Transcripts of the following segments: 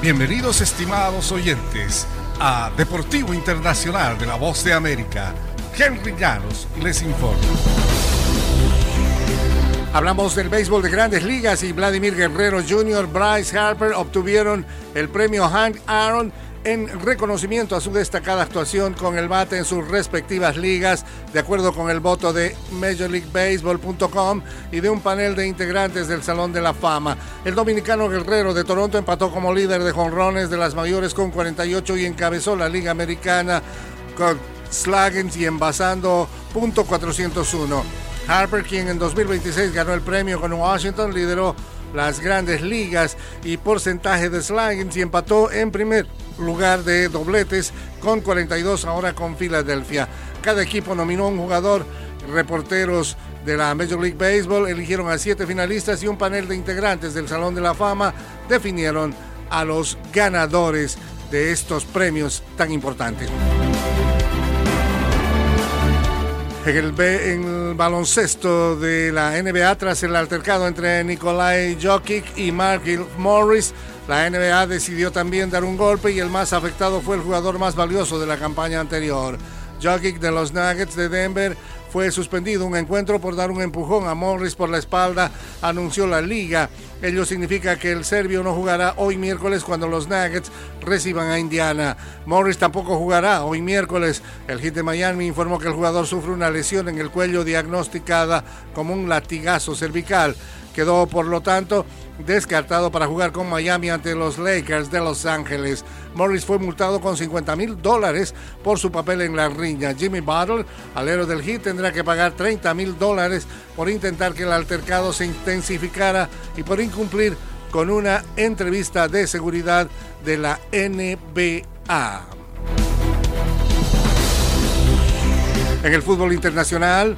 Bienvenidos estimados oyentes a Deportivo Internacional de la Voz de América. Henry Llanos les informa. Hablamos del béisbol de grandes ligas y Vladimir Guerrero Jr., Bryce Harper obtuvieron el premio Hank Aaron en reconocimiento a su destacada actuación con el bate en sus respectivas ligas, de acuerdo con el voto de MajorLeagueBaseball.com y de un panel de integrantes del Salón de la Fama. El dominicano Guerrero de Toronto empató como líder de jonrones de las mayores con 48 y encabezó la Liga Americana con slugging y envasando .401. Harper, quien en 2026 ganó el premio con Washington, lideró las grandes ligas y porcentaje de slugging y empató en primer lugar de dobletes con 42 ahora con Filadelfia. Cada equipo nominó un jugador, reporteros de la Major League Baseball eligieron a siete finalistas y un panel de integrantes del Salón de la Fama definieron a los ganadores de estos premios tan importantes. En el, en el, baloncesto de la NBA, tras el altercado entre Nikolai Jokic y Mark Morris, la NBA decidió también dar un golpe y el más afectado fue el jugador más valioso de la campaña anterior. Jokic de los Nuggets de Denver fue suspendido un encuentro por dar un empujón a Morris por la espalda, anunció la liga. Ello significa que el serbio no jugará hoy miércoles cuando los Nuggets reciban a Indiana. Morris tampoco jugará hoy miércoles. El hit de Miami informó que el jugador sufre una lesión en el cuello diagnosticada como un latigazo cervical. Quedó, por lo tanto, descartado para jugar con Miami ante los Lakers de Los Ángeles. Morris fue multado con 50 mil dólares por su papel en la riña. Jimmy Butler, alero del Heat, tendrá que pagar 30 mil dólares por intentar que el altercado se intensificara y por incumplir con una entrevista de seguridad de la NBA. En el fútbol internacional,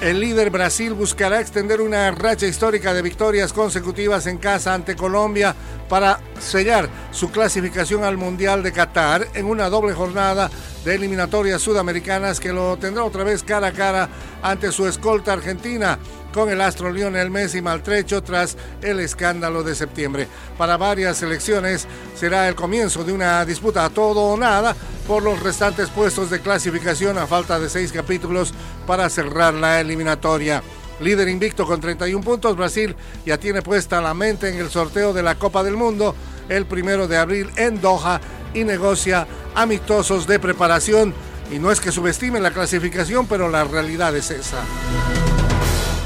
el líder Brasil buscará extender una racha histórica de victorias consecutivas en casa ante Colombia para sellar su clasificación al Mundial de Qatar en una doble jornada de eliminatorias sudamericanas que lo tendrá otra vez cara a cara ante su escolta argentina con el astro Lionel Messi maltrecho tras el escándalo de septiembre. Para varias selecciones será el comienzo de una disputa a todo o nada por los restantes puestos de clasificación a falta de seis capítulos para cerrar la eliminatoria. Líder invicto con 31 puntos, Brasil ya tiene puesta la mente en el sorteo de la Copa del Mundo el primero de abril en Doha y negocia amistosos de preparación. Y no es que subestimen la clasificación, pero la realidad es esa.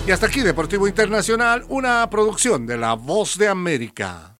Y hasta aquí Deportivo Internacional, una producción de La Voz de América.